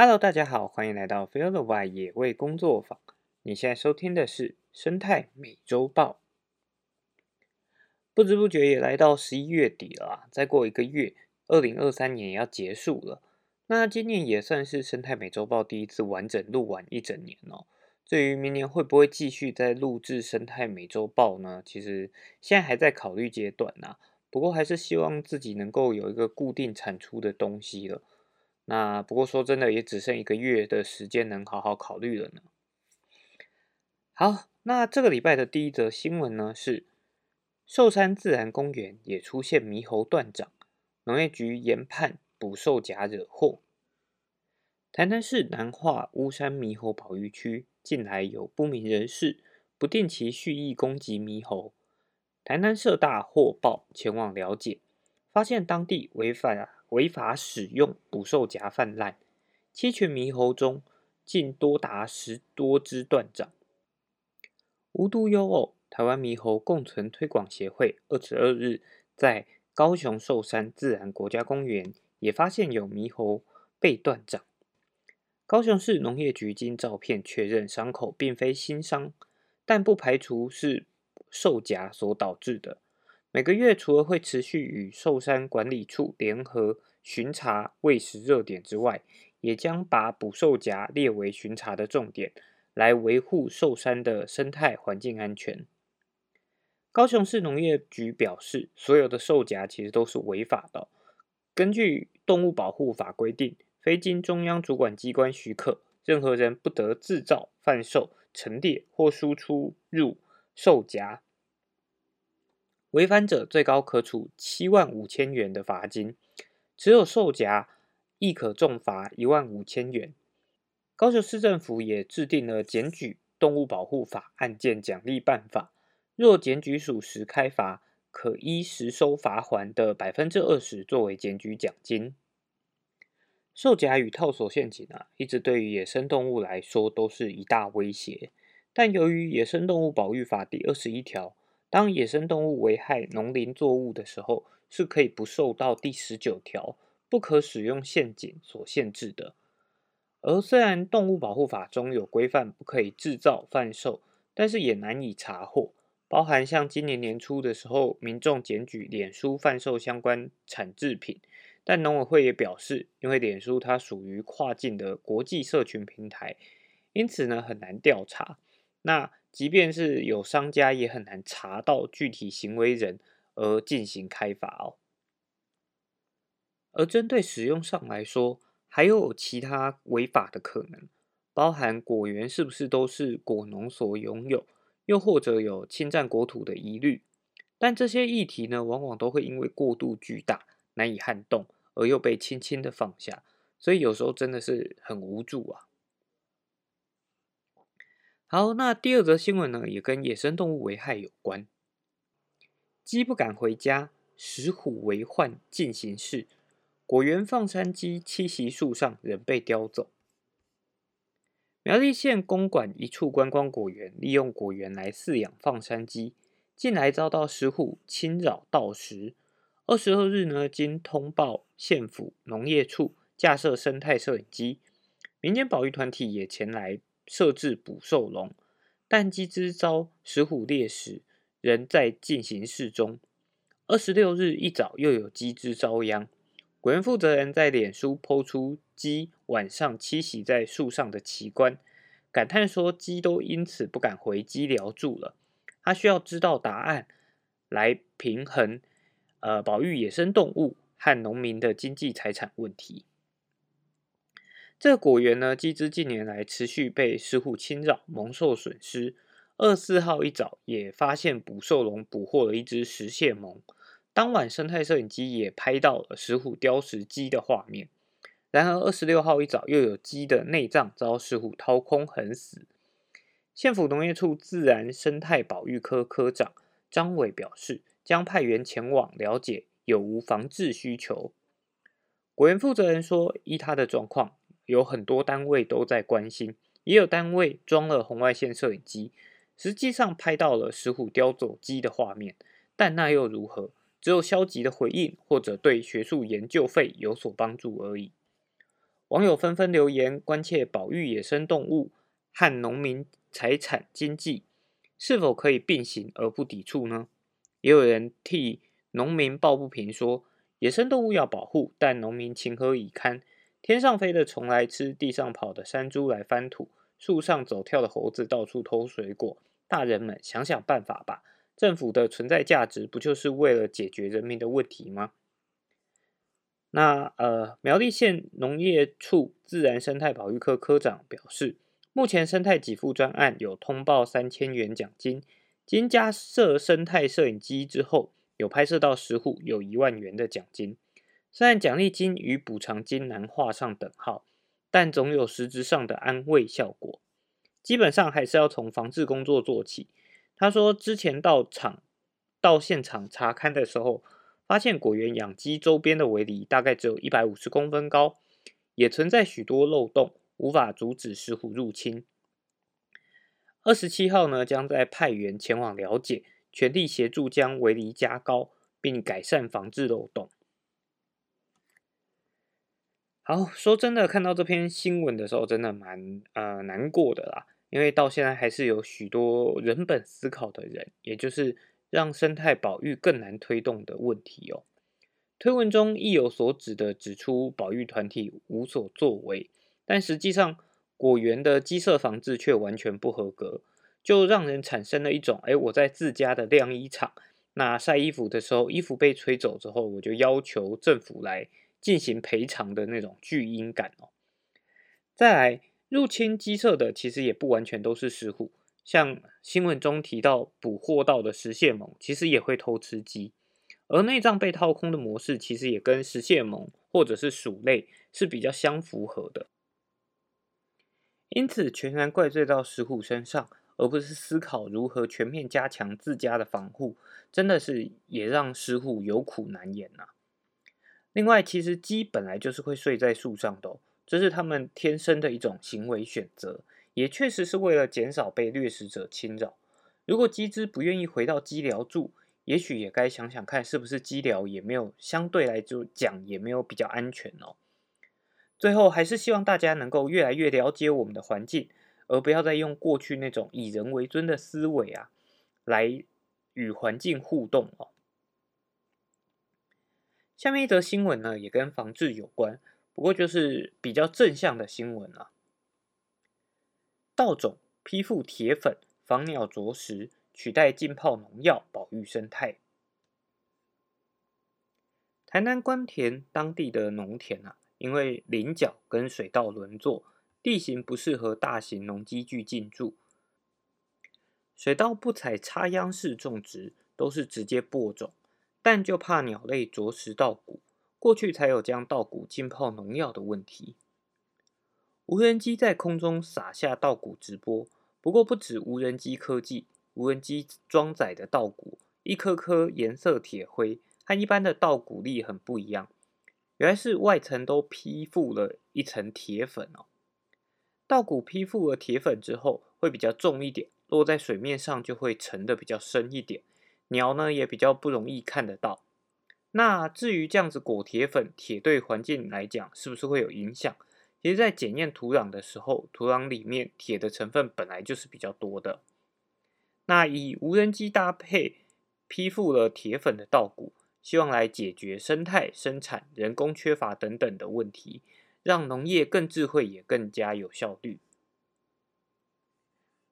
Hello，大家好，欢迎来到 Feel the Wild 野味工作坊。你现在收听的是生态美洲豹。不知不觉也来到十一月底了啊，再过一个月，二零二三年也要结束了。那今年也算是生态美洲豹第一次完整录完一整年哦。至于明年会不会继续再录制生态美洲豹呢？其实现在还在考虑阶段呐。不过还是希望自己能够有一个固定产出的东西了。那不过说真的，也只剩一个月的时间能好好考虑了呢。好，那这个礼拜的第一则新闻呢是寿山自然公园也出现猕猴断掌，农业局研判捕兽夹惹祸。台南市南化乌山猕猴保育区近来有不明人士不定期蓄意攻击猕猴。台南社大获报前往了解，发现当地违法违法使用捕兽夹泛滥，七群猕猴中竟多达十多只断掌。无独有偶，台湾猕猴共存推广协会二十二日在高雄寿山自然国家公园也发现有猕猴被断掌。高雄市农业局经照片确认，伤口并非新伤，但不排除是。兽夹所导致的。每个月除了会持续与寿山管理处联合巡查喂食热点之外，也将把捕兽夹列为巡查的重点，来维护寿山的生态环境安全。高雄市农业局表示，所有的兽夹其实都是违法的。根据动物保护法规定，非经中央主管机关许可，任何人不得制造、贩售、陈列或输出入。兽夹违反者，最高可处七万五千元的罚金；持有兽夹，亦可重罚一万五千元。高雄市政府也制定了检举动物保护法案件奖励办法，若检举属实开罚，可依实收罚还的百分之二十作为检举奖金。兽夹与套索陷阱啊，一直对于野生动物来说都是一大威胁。但由于《野生动物保育法》第二十一条，当野生动物危害农林作物的时候，是可以不受到第十九条不可使用陷阱所限制的。而虽然《动物保护法》中有规范不可以制造、贩售，但是也难以查获。包含像今年年初的时候，民众检举脸书贩售相关产制品，但农委会也表示，因为脸书它属于跨境的国际社群平台，因此呢很难调查。那即便是有商家，也很难查到具体行为人而进行开罚哦。而针对使用上来说，还有其他违法的可能，包含果园是不是都是果农所拥有，又或者有侵占国土的疑虑。但这些议题呢，往往都会因为过度巨大，难以撼动，而又被轻轻的放下，所以有时候真的是很无助啊。好，那第二则新闻呢，也跟野生动物危害有关。鸡不敢回家，石虎为患进行式。果园放山鸡栖息树上，仍被叼走。苗栗县公馆一处观光果园，利用果园来饲养放山鸡，近来遭到石虎侵扰盗食。二十二日呢，经通报县府农业处架设生态摄影机，民间保育团体也前来。设置捕兽笼，但鸡只遭石虎猎食，仍在进行式中。二十六日一早，又有鸡只遭殃。果园负责人在脸书抛出鸡晚上栖息在树上的奇观，感叹说：“鸡都因此不敢回鸡寮住了。”他需要知道答案，来平衡呃保育野生动物和农民的经济财产问题。这果园呢，鸡只近年来持续被石虎侵扰，蒙受损失。二四号一早也发现捕兽笼捕获了一只石蟹獴。当晚生态摄影机也拍到了石虎叼食鸡的画面。然而二十六号一早又有鸡的内脏遭石虎掏空横死。县府农业处自然生态保育科科长张伟表示，将派员前往了解有无防治需求。果园负责人说，依他的状况。有很多单位都在关心，也有单位装了红外线摄影机，实际上拍到了石虎叼走鸡的画面。但那又如何？只有消极的回应，或者对学术研究费有所帮助而已。网友纷纷留言关切保育野生动物和农民财产经济是否可以并行而不抵触呢？也有人替农民抱不平，说野生动物要保护，但农民情何以堪？天上飞的虫来吃，地上跑的山猪来翻土，树上走跳的猴子到处偷水果。大人们想想办法吧！政府的存在价值不就是为了解决人民的问题吗？那呃，苗栗县农业处自然生态保育科科长表示，目前生态给付专案有通报三千元奖金，经加设生态摄影机之后，有拍摄到十户，有一万元的奖金。虽然奖励金与补偿金难画上等号，但总有实质上的安慰效果。基本上还是要从防治工作做起。他说，之前到场到现场查勘的时候。发现果园养鸡周边的围篱大概只有一百五十公分高，也存在许多漏洞，无法阻止石虎入侵。二十七号呢，将在派员前往了解，全力协助将围篱加高，并改善防治漏洞。好，说真的，看到这篇新闻的时候，真的蛮呃难过的啦，因为到现在还是有许多人本思考的人，也就是。让生态保育更难推动的问题哦。推文中意有所指的指出，保育团体无所作为，但实际上果园的鸡舍防治却完全不合格，就让人产生了一种：哎，我在自家的晾衣场，那晒衣服的时候，衣服被吹走之后，我就要求政府来进行赔偿的那种巨婴感哦。再来，入侵鸡舍的其实也不完全都是石虎。像新闻中提到捕获到的石蟹獴，其实也会偷吃鸡，而内脏被掏空的模式，其实也跟石蟹獴或者是鼠类是比较相符合的。因此，全然怪罪到石虎身上，而不是思考如何全面加强自家的防护，真的是也让石虎有苦难言呐。另外，其实鸡本来就是会睡在树上的，这是它们天生的一种行为选择。也确实是为了减少被掠食者侵扰。如果鸡只不愿意回到鸡寮住，也许也该想想看，是不是鸡寮也没有相对来讲也没有比较安全哦。最后还是希望大家能够越来越了解我们的环境，而不要再用过去那种以人为尊的思维啊，来与环境互动哦。下面一则新闻呢，也跟防治有关，不过就是比较正向的新闻啊。稻种批复铁粉防鸟啄食，取代浸泡农药保育生态。台南关田当地的农田啊，因为菱角跟水稻轮作，地形不适合大型农机具进驻。水稻不采插秧式种植，都是直接播种，但就怕鸟类啄食稻谷，过去才有将稻谷浸泡农药的问题。无人机在空中撒下稻谷直播，不过不止无人机科技，无人机装载的稻谷一颗颗颜色铁灰，和一般的稻谷粒很不一样。原来是外层都披覆了一层铁粉哦。稻谷披覆了铁粉之后，会比较重一点，落在水面上就会沉的比较深一点，鸟呢也比较不容易看得到。那至于这样子裹铁粉，铁对环境来讲是不是会有影响？其实，在检验土壤的时候，土壤里面铁的成分本来就是比较多的。那以无人机搭配批复了铁粉的稻谷，希望来解决生态、生产、人工缺乏等等的问题，让农业更智慧，也更加有效率。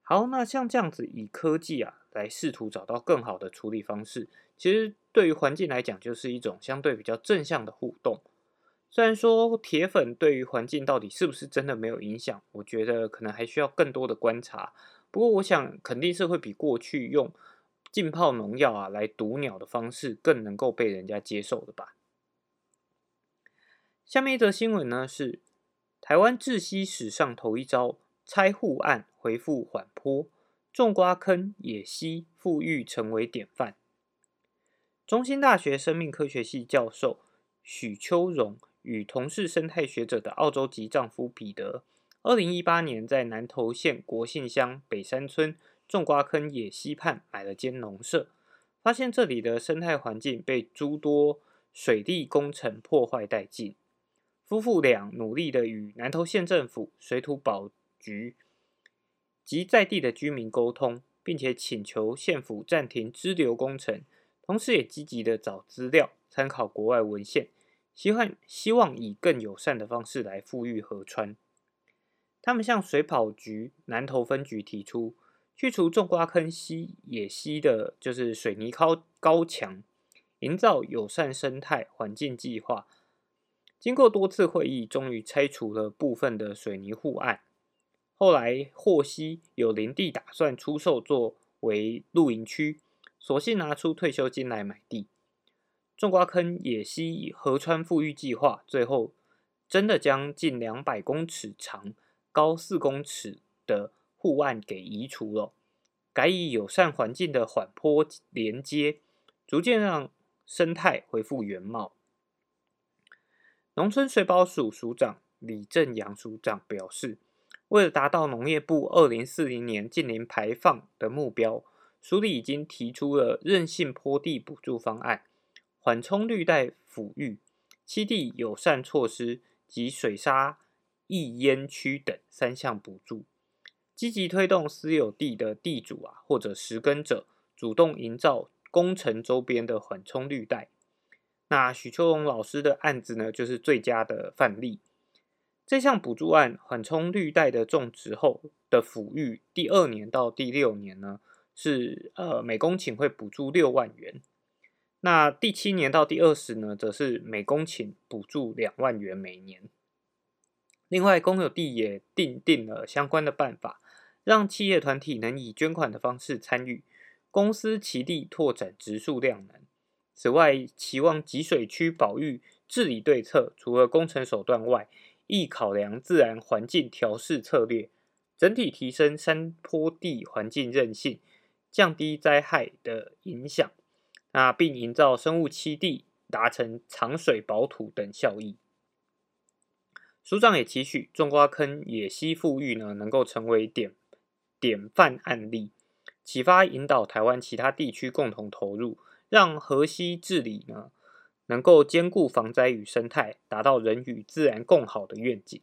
好，那像这样子以科技啊来试图找到更好的处理方式，其实对于环境来讲，就是一种相对比较正向的互动。虽然说铁粉对于环境到底是不是真的没有影响，我觉得可能还需要更多的观察。不过，我想肯定是会比过去用浸泡农药啊来毒鸟的方式更能够被人家接受的吧。下面一则新闻呢是台湾窒息史上头一招拆户案回复缓坡，种瓜坑野溪富裕成为典范。中兴大学生命科学系教授许秋荣。与同是生态学者的澳洲籍丈夫彼得，二零一八年在南投县国信乡北山村种瓜坑野溪畔买了间农舍，发现这里的生态环境被诸多水利工程破坏殆尽，夫妇俩努力的与南投县政府、水土保局及在地的居民沟通，并且请求县府暂停支流工程，同时也积极的找资料、参考国外文献，希望希望以更友善的方式来富裕河川。他们向水保局南投分局提出，去除种瓜坑溪野溪的，就是水泥高高墙，营造友善生态环境计划。经过多次会议，终于拆除了部分的水泥护岸。后来获悉有林地打算出售作为露营区，索性拿出退休金来买地。种瓜坑野溪河川富裕计划最后真的将近两百公尺长、高四公尺的护岸给移除了，改以友善环境的缓坡连接，逐渐让生态恢复原貌。农村水保署署长李正阳署长表示，为了达到农业部二零四零年近零排放的目标，署里已经提出了韧性坡地补助方案、缓冲绿带抚育、七地友善措施及水沙溢淹区等三项补助，积极推动私有地的地主啊或者实耕者主动营造工程周边的缓冲绿带。那许秋荣老师的案子呢，就是最佳的范例。这项补助案缓冲绿带的种植后的抚育，第二年到第六年呢，是呃每公顷会补助六万元。那第七年到第二十呢，则是每公顷补助两万元每年。另外，公有地也订定了相关的办法，让企业团体能以捐款的方式参与，公司其地拓展植树量能。此外，期望集水区保育治理对策，除了工程手段外，亦考量自然环境调试策略，整体提升山坡地环境韧性，降低灾害的影响，那并营造生物栖地，达成藏水保土等效益。署长也期许种瓜坑野溪富裕呢，能够成为典典范案例，启发引导台湾其他地区共同投入。让河溪治理呢，能够兼顾防灾与生态，达到人与自然共好的愿景。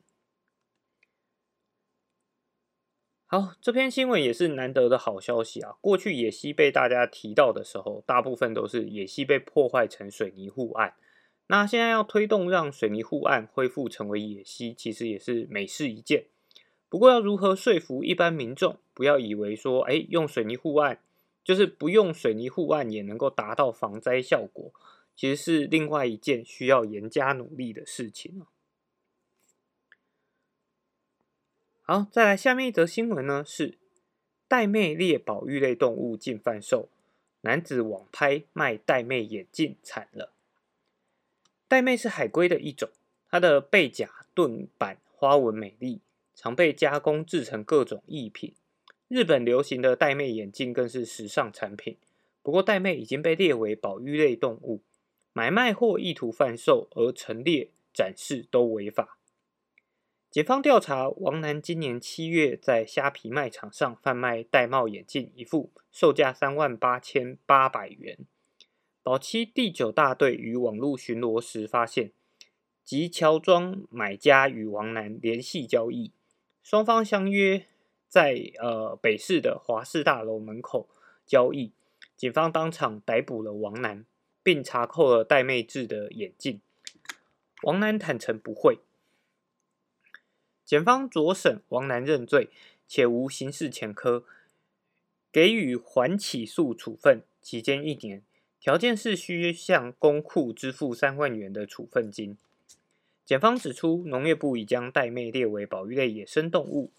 好，这篇新闻也是难得的好消息啊！过去野溪被大家提到的时候，大部分都是野溪被破坏成水泥护岸。那现在要推动让水泥护岸恢复成为野溪，其实也是美事一件。不过要如何说服一般民众，不要以为说，哎，用水泥护岸。就是不用水泥护岸也能够达到防灾效果，其实是另外一件需要严加努力的事情好，再来下面一则新闻呢，是玳瑁猎保育类动物禁贩售，男子网拍卖玳妹眼镜惨了。玳妹是海龟的一种，它的背甲盾板花纹美丽，常被加工制成各种艺品。日本流行的玳妹眼镜更是时尚产品。不过，玳妹已经被列为保育类动物，买卖或意图贩售而陈列展示都违法。警方调查，王楠今年七月在虾皮卖场上贩卖玳瑁眼镜一副，售价三万八千八百元。保期第九大队于网络巡逻时发现，即乔装买家与王楠联系交易，双方相约。在呃北市的华氏大楼门口交易，警方当场逮捕了王楠，并查扣了戴妹制的眼镜。王楠坦诚不讳，检方酌审王楠认罪，且无刑事前科，给予缓起诉处分，期间一年，条件是需向公库支付三万元的处分金。检方指出，农业部已将戴妹列为保育类野生动物。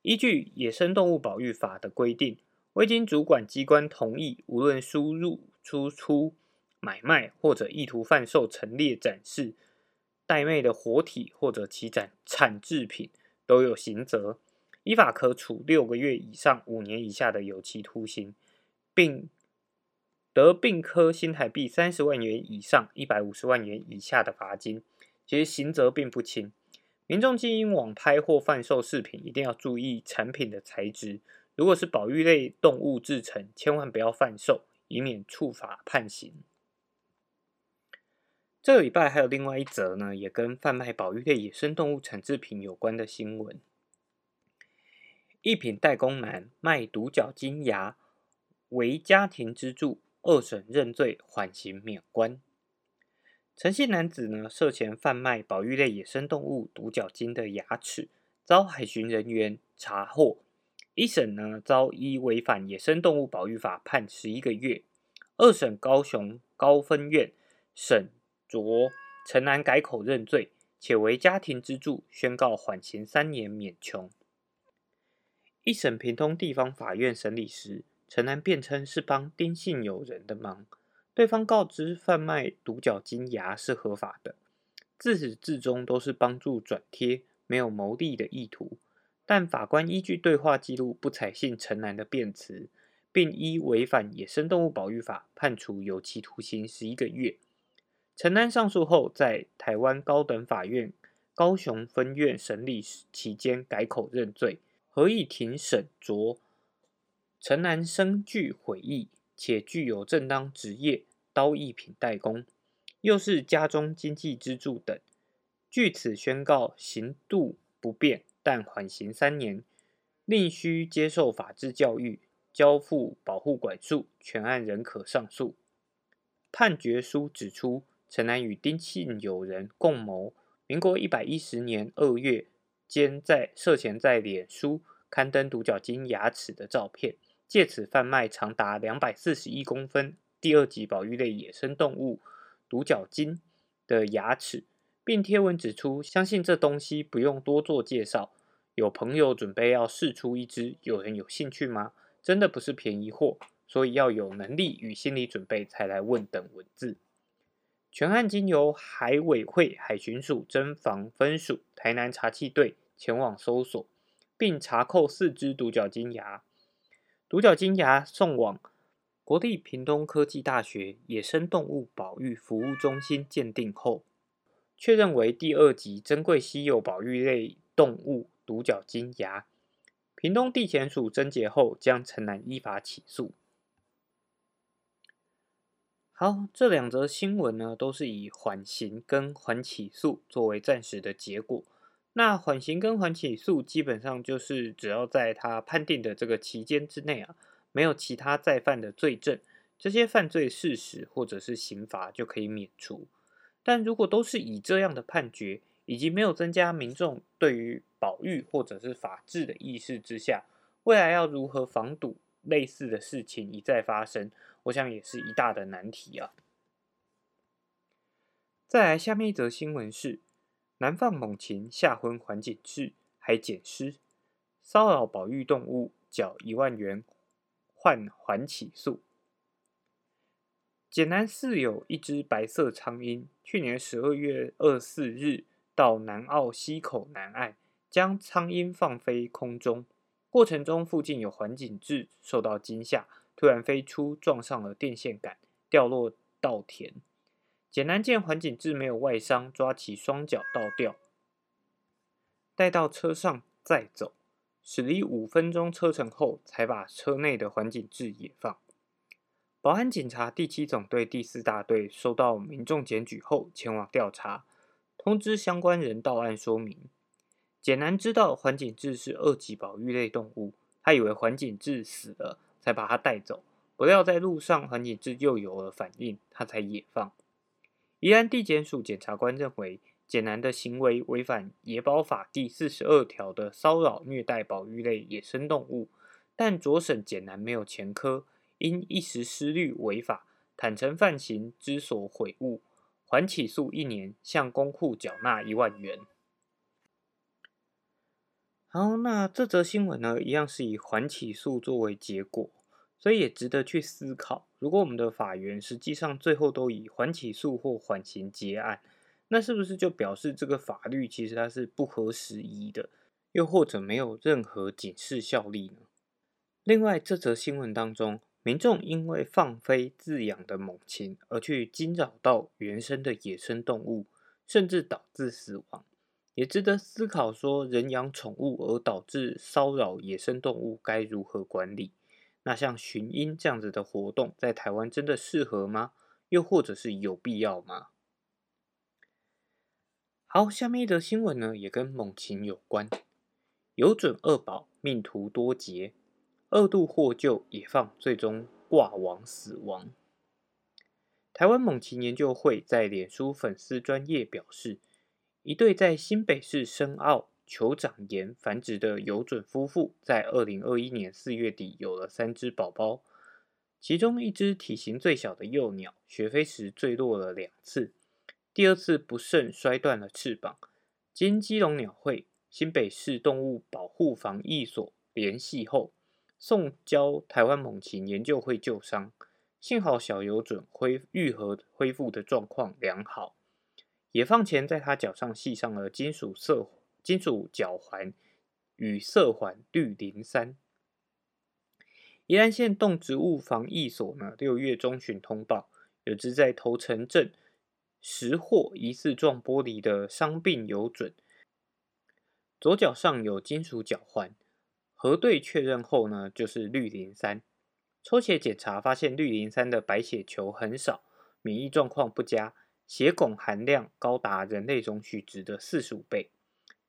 依据《野生动物保育法》的规定，未经主管机关同意，无论输入、输出、买卖或者意图贩售、陈列、展示玳瑁的活体或者其产产制品，都有刑责，依法可处六个月以上五年以下的有期徒刑，并得并科新台币三十万元以上一百五十万元以下的罚金。其实刑责并不轻。民众经营网拍或贩售饰品，一定要注意产品的材质。如果是保育类动物制成，千万不要贩售，以免触法判刑。这个礼拜还有另外一则呢，也跟贩卖保育类野生动物产制品有关的新闻。一品代工男卖独角金牙为家庭支柱，二审认罪，缓刑免关。陈姓男子呢涉嫌贩卖保育类野生动物独角鲸的牙齿，遭海巡人员查获。一审呢遭依违反野生动物保育法判十一个月。二审高雄高分院审酌陈南改口认罪，且为家庭支柱，宣告缓刑三年免穷。一审平通地方法院审理时，陈南辩称是帮丁姓友人的忙，对方告知贩卖独角金牙是合法的，自始至终都是帮助转贴，没有牟利的意图。但法官依据对话记录不采信陈南的辩词，并依违反野生动物保育法判处有期徒刑十一个月。陈南上诉后，在台湾高等法院高雄分院审理期间改口认罪。合议庭审酌陈南生具悔意，且具有正当职业刀艺品代工，又是家中经济支柱等，据此宣告刑度不变。但缓刑三年，另需接受法制教育，交付保护管束，全案仍可上诉。判决书指出，陈南与丁姓友人共谋，民国一百一十年二月间在涉嫌在脸书刊登独角鲸牙齿的照片，借此贩卖长达两百四十一公分第二级保育类野生动物独角鲸的牙齿，并贴文指出，相信这东西不用多做介绍。有朋友准备要试出一只，有人有兴趣吗？真的不是便宜货，所以要有能力与心理准备才来问等文字。全案经由海委会海巡署侦防分署、台南查缉队前往搜索，并查扣四只独角金牙。独角金牙送往国立屏东科技大学野生动物保育服务中心鉴定后，确认为第二级珍贵稀有保育类动物。独角金牙，屏东地检署侦结后，将陈南依法起诉。好，这两则新闻呢，都是以缓刑跟缓起诉作为暂时的结果。那缓刑跟缓起诉，基本上就是只要在他判定的这个期间之内啊，没有其他再犯的罪证，这些犯罪事实或者是刑罚就可以免除。但如果都是以这样的判决，以及没有增加民众对于保育或者是法治的意识之下，未来要如何防堵类似的事情一再发生，我想也是一大的难题啊。再来，下面一则新闻是：南放猛禽下昏环境制还捡尸，骚扰保育动物，缴一万元换缓起诉。简南寺有一只白色苍鹰，去年十二月二十四日。到南澳溪口南岸，将苍鹰放飞空中，过程中附近有环景志受到惊吓，突然飞出，撞上了电线杆，掉落稻田。简南见环景志没有外伤，抓起双脚倒吊，带到车上再走，驶离五分钟车程后，才把车内的环景志野放。保安警察第七总队第四大队收到民众检举后，前往调查。通知相关人到案说明。简南知道环景志是二级保育类动物，他以为环景志死了，才把他带走。不料在路上，环景志又有了反应，他才野放。宜安地检署检察官认为，简南的行为违反野保法第四十二条的骚扰虐待保育类野生动物，但着审简南没有前科，因一时失虑违法，坦诚犯行，知所悔悟。缓起诉一年，向公库缴纳一万元。好，那这则新闻呢，一样是以缓起诉作为结果，所以也值得去思考。如果我们的法院实际上最后都以缓起诉或缓刑结案，那是不是就表示这个法律其实它是不合时宜的，又或者没有任何警示效力呢？另外，这则新闻当中。民众因为放飞自养的猛禽而去惊扰到原生的野生动物，甚至导致死亡，也值得思考。说人养宠物而导致骚扰野生动物该如何管理？那像寻鹰这样子的活动，在台湾真的适合吗？又或者是有必要吗？好，下面一则新闻呢，也跟猛禽有关。有准二宝命途多劫，二度获救野放，最终挂网死亡。台湾猛禽研究会在脸书粉丝专业表示，一对在新北市深澳酋长岩繁殖的有准夫妇，在二零二一年四月底有了三只宝宝，其中一只体型最小的幼鸟，学飞时坠落了两次。第二次不慎摔断了翅膀，经基隆鸟会、新北市动物保护防疫所联系后，送交台湾猛禽研究会救伤。幸好小游准恢愈合恢复的状况良好。野放前，在他脚上系上了金属色金属脚环与色环氯磷酸。宜兰县动植物防疫所呢，六月中旬通报，有只在头城镇。拾获疑似撞玻璃的伤病有准，左脚上有金属脚环，核对确认后呢，就是氯磷三。抽血检查发现氯磷三的白血球很少，免疫状况不佳，血汞含量高达人类容许值的四十五倍。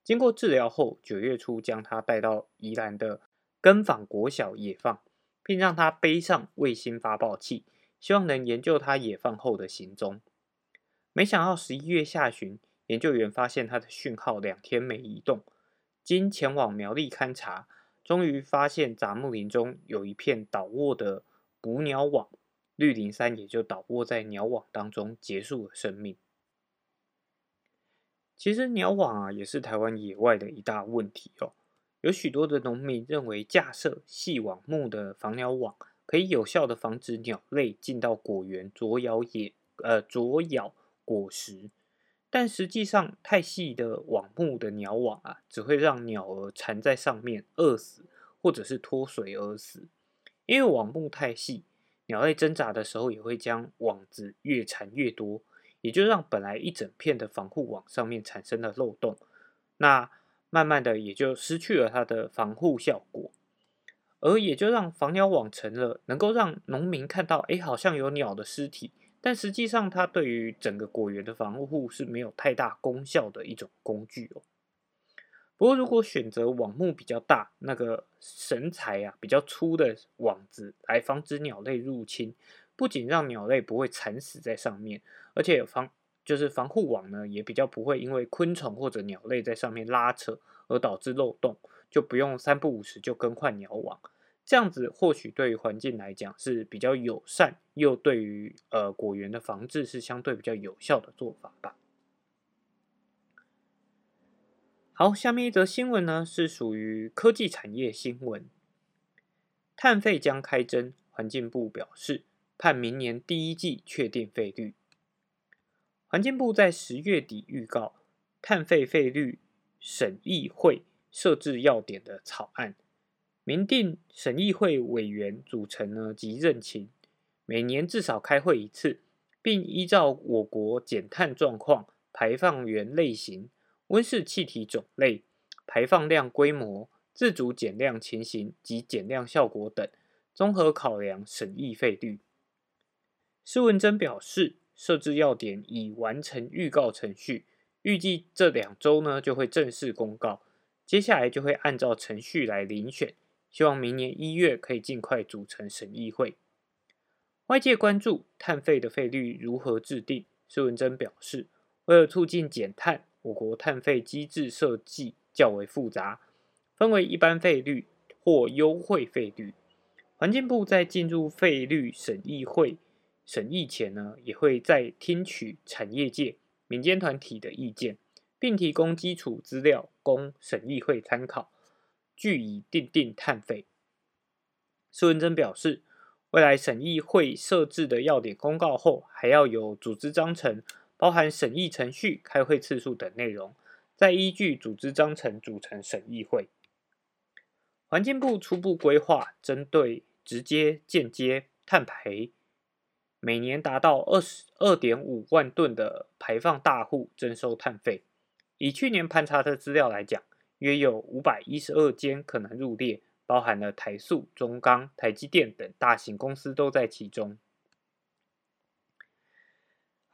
经过治疗后，九月初将他带到宜兰的根坊国小野放，并让他背上卫星发报器，希望能研究他野放后的行踪。没想到十一月下旬，研究员发现它的讯号两天没移动。经前往苗栗勘察，终于发现杂木林中有一片倒卧的捕鸟网，绿林山也就倒卧在鸟网当中，结束了生命。其实鸟网啊，也是台湾野外的一大问题哦。有许多的农民认为，架设细网木的防鸟网，可以有效的防止鸟类进到果园啄咬野呃啄咬。果实，但实际上太细的网目的鸟网啊，只会让鸟儿缠在上面饿死，或者是脱水而死。因为网目太细，鸟类挣扎的时候也会将网子越缠越多，也就让本来一整片的防护网上面产生了漏洞，那慢慢的也就失去了它的防护效果，而也就让防鸟网成了能够让农民看到，哎，好像有鸟的尸体。但实际上，它对于整个果园的防护是没有太大功效的一种工具哦。不过，如果选择网目比较大、那个绳材啊比较粗的网子来防止鸟类入侵，不仅让鸟类不会惨死在上面，而且防就是防护网呢也比较不会因为昆虫或者鸟类在上面拉扯而导致漏洞，就不用三不五时就更换鸟网。这样子或许对于环境来讲是比较友善，又对于呃果园的防治是相对比较有效的做法吧。好，下面一则新闻呢是属于科技产业新闻，碳费将开征，环境部表示盼明年第一季确定费率。环境部在十月底预告碳费费率审议会设置要点的草案。明定审议会委员组成呢及任期，每年至少开会一次，并依照我国减碳状况、排放源类型、温室气体种类、排放量规模、自主减量情形及减量效果等，综合考量审议费率。施文珍表示，设置要点已完成预告程序，预计这两周呢就会正式公告，接下来就会按照程序来遴选。希望明年一月可以尽快组成审议会。外界关注碳费的费率如何制定，施文珍表示，为了促进减碳，我国碳费机制设计较为复杂，分为一般费率或优惠费率。环境部在进入费率审议会审议前呢，也会再听取产业界、民间团体的意见，并提供基础资料供审议会参考。据以定定碳费。苏文珍表示，未来审议会设置的要点公告后，还要有组织章程，包含审议程序、开会次数等内容，再依据组织章程组成审议会。环境部初步规划，针对直接、间接碳排，每年达到二十二点五万吨的排放大户征收碳费。以去年盘查的资料来讲。约有五百一十二间可能入列，包含了台塑、中钢、台积电等大型公司都在其中。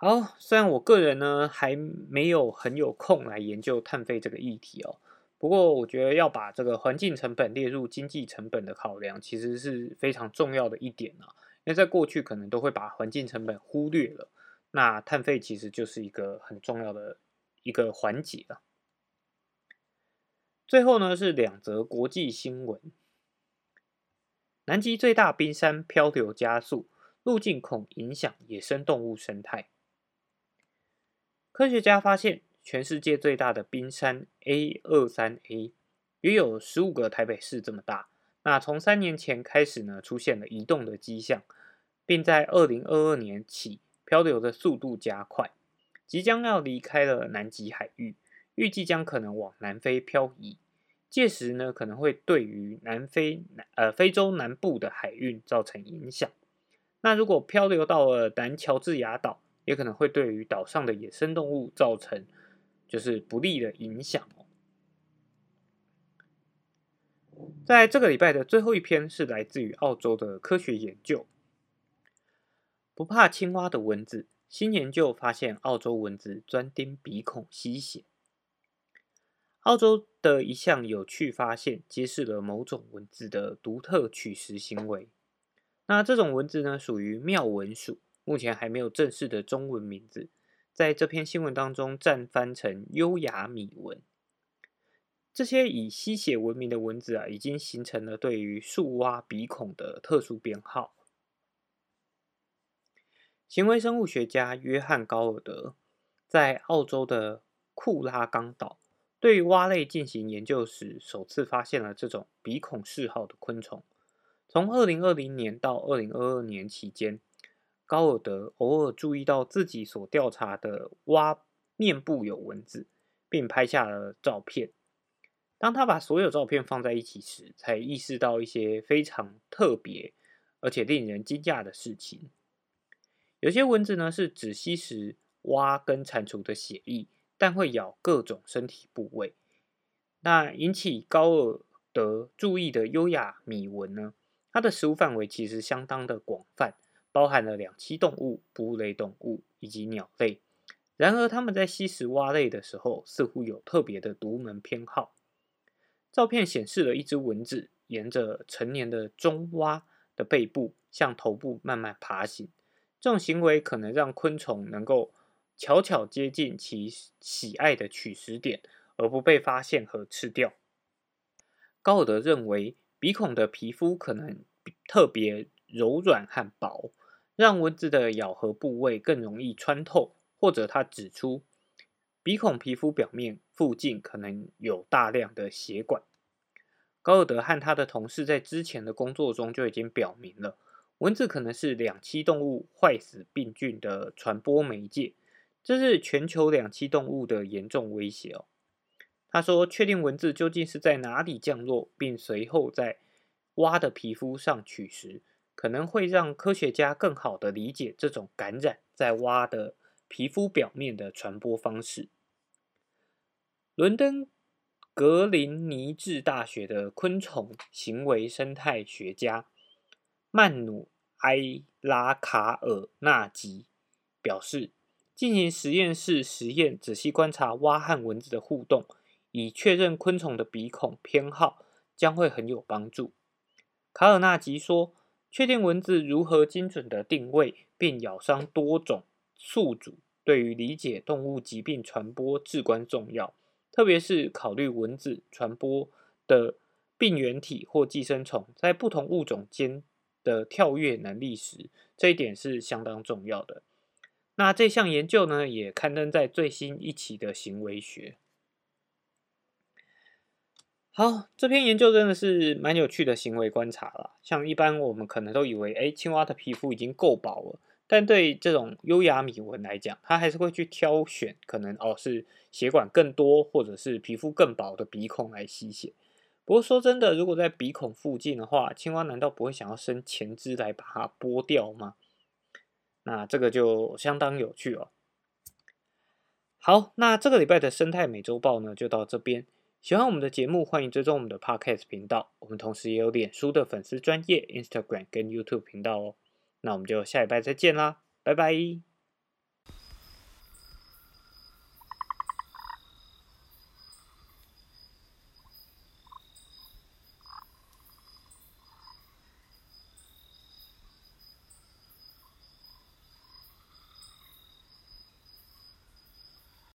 好，虽然我个人呢还没有很有空来研究碳费这个议题哦，不过我觉得要把这个环境成本列入经济成本的考量，其实是非常重要的一点啊。因为在过去可能都会把环境成本忽略了，那碳费其实就是一个很重要的一个环节啊。最后呢是两则国际新闻：南极最大冰山漂流加速，路径恐影响野生动物生态。科学家发现，全世界最大的冰山 A 二三 A 约有十五个台北市这么大。那从三年前开始呢，出现了移动的迹象，并在二零二二年起漂流的速度加快，即将要离开了南极海域，预计将可能往南非漂移。届时呢，可能会对于南非南呃非洲南部的海运造成影响。那如果漂流到了南乔治亚岛，也可能会对于岛上的野生动物造成就是不利的影响哦。在这个礼拜的最后一篇是来自于澳洲的科学研究，不怕青蛙的蚊子。新研究发现，澳洲蚊子专叮鼻孔吸血。澳洲的一项有趣发现，揭示了某种蚊子的独特取食行为。那这种蚊子呢，属于妙蚊属。目前还没有正式的中文名字，在这篇新闻当中暂翻成优雅米蚊。这些以吸血闻名的蚊子啊，已经形成了对于树蛙鼻孔的特殊编号。行为生物学家约翰高尔德在澳洲的库拉冈岛对蛙类进行研究时，首次发现了这种鼻孔嗜好的昆虫。从二零二零年到二零二二年期间。高尔德偶尔注意到自己所调查的蛙面部有蚊子，并拍下了照片。当他把所有照片放在一起时，才意识到一些非常特别而且令人惊讶的事情。有些蚊子呢是只吸食蛙跟蟾蜍的血液，但会咬各种身体部位。那引起高尔德注意的优雅米蚊呢，它的食物范围其实相当的广泛。包含了两栖动物、哺乳类动物以及鸟类。然而，它们在吸食蛙类的时候，似乎有特别的独门偏好。照片显示了一只蚊子沿着成年的中蛙的背部向头部慢慢爬行。这种行为可能让昆虫能够悄悄接近其喜爱的取食点，而不被发现和吃掉。高尔德认为，鼻孔的皮肤可能特别柔软和薄。让蚊子的咬合部位更容易穿透，或者他指出，鼻孔皮肤表面附近可能有大量的血管。高尔德和他的同事在之前的工作中就已经表明了，蚊子可能是两栖动物坏死病菌的传播媒介，这是全球两栖动物的严重威胁哦。他说，确定蚊子究竟是在哪里降落，并随后在蛙的皮肤上取食。可能会让科学家更好的理解这种感染在蛙的皮肤表面的传播方式。伦敦格林尼治大学的昆虫行为生态学家曼努埃拉卡尔纳吉表示，进行实验室实验，仔细观察蛙和蚊子的互动，以确认昆虫的鼻孔偏好，将会很有帮助。卡尔纳吉说。确定蚊子如何精准的定位并咬伤多种宿主，对于理解动物疾病传播至关重要。特别是考虑蚊子传播的病原体或寄生虫在不同物种间的跳跃能力时，这一点是相当重要的。那这项研究呢，也刊登在最新一期的行为学。好，这篇研究真的是蛮有趣的行为观察了。像一般我们可能都以为，哎，青蛙的皮肤已经够薄了，但对这种优雅米纹来讲，它还是会去挑选可能哦是血管更多或者是皮肤更薄的鼻孔来吸血。不过说真的，如果在鼻孔附近的话，青蛙难道不会想要伸前肢来把它剥掉吗？那这个就相当有趣哦。好，那这个礼拜的生态美洲豹呢，就到这边。喜欢我们的节目，欢迎追踪我们的 Podcast 频道。我们同时也有脸书的粉丝专业、Instagram 跟 YouTube 频道哦。那我们就下礼拜再见啦，拜拜。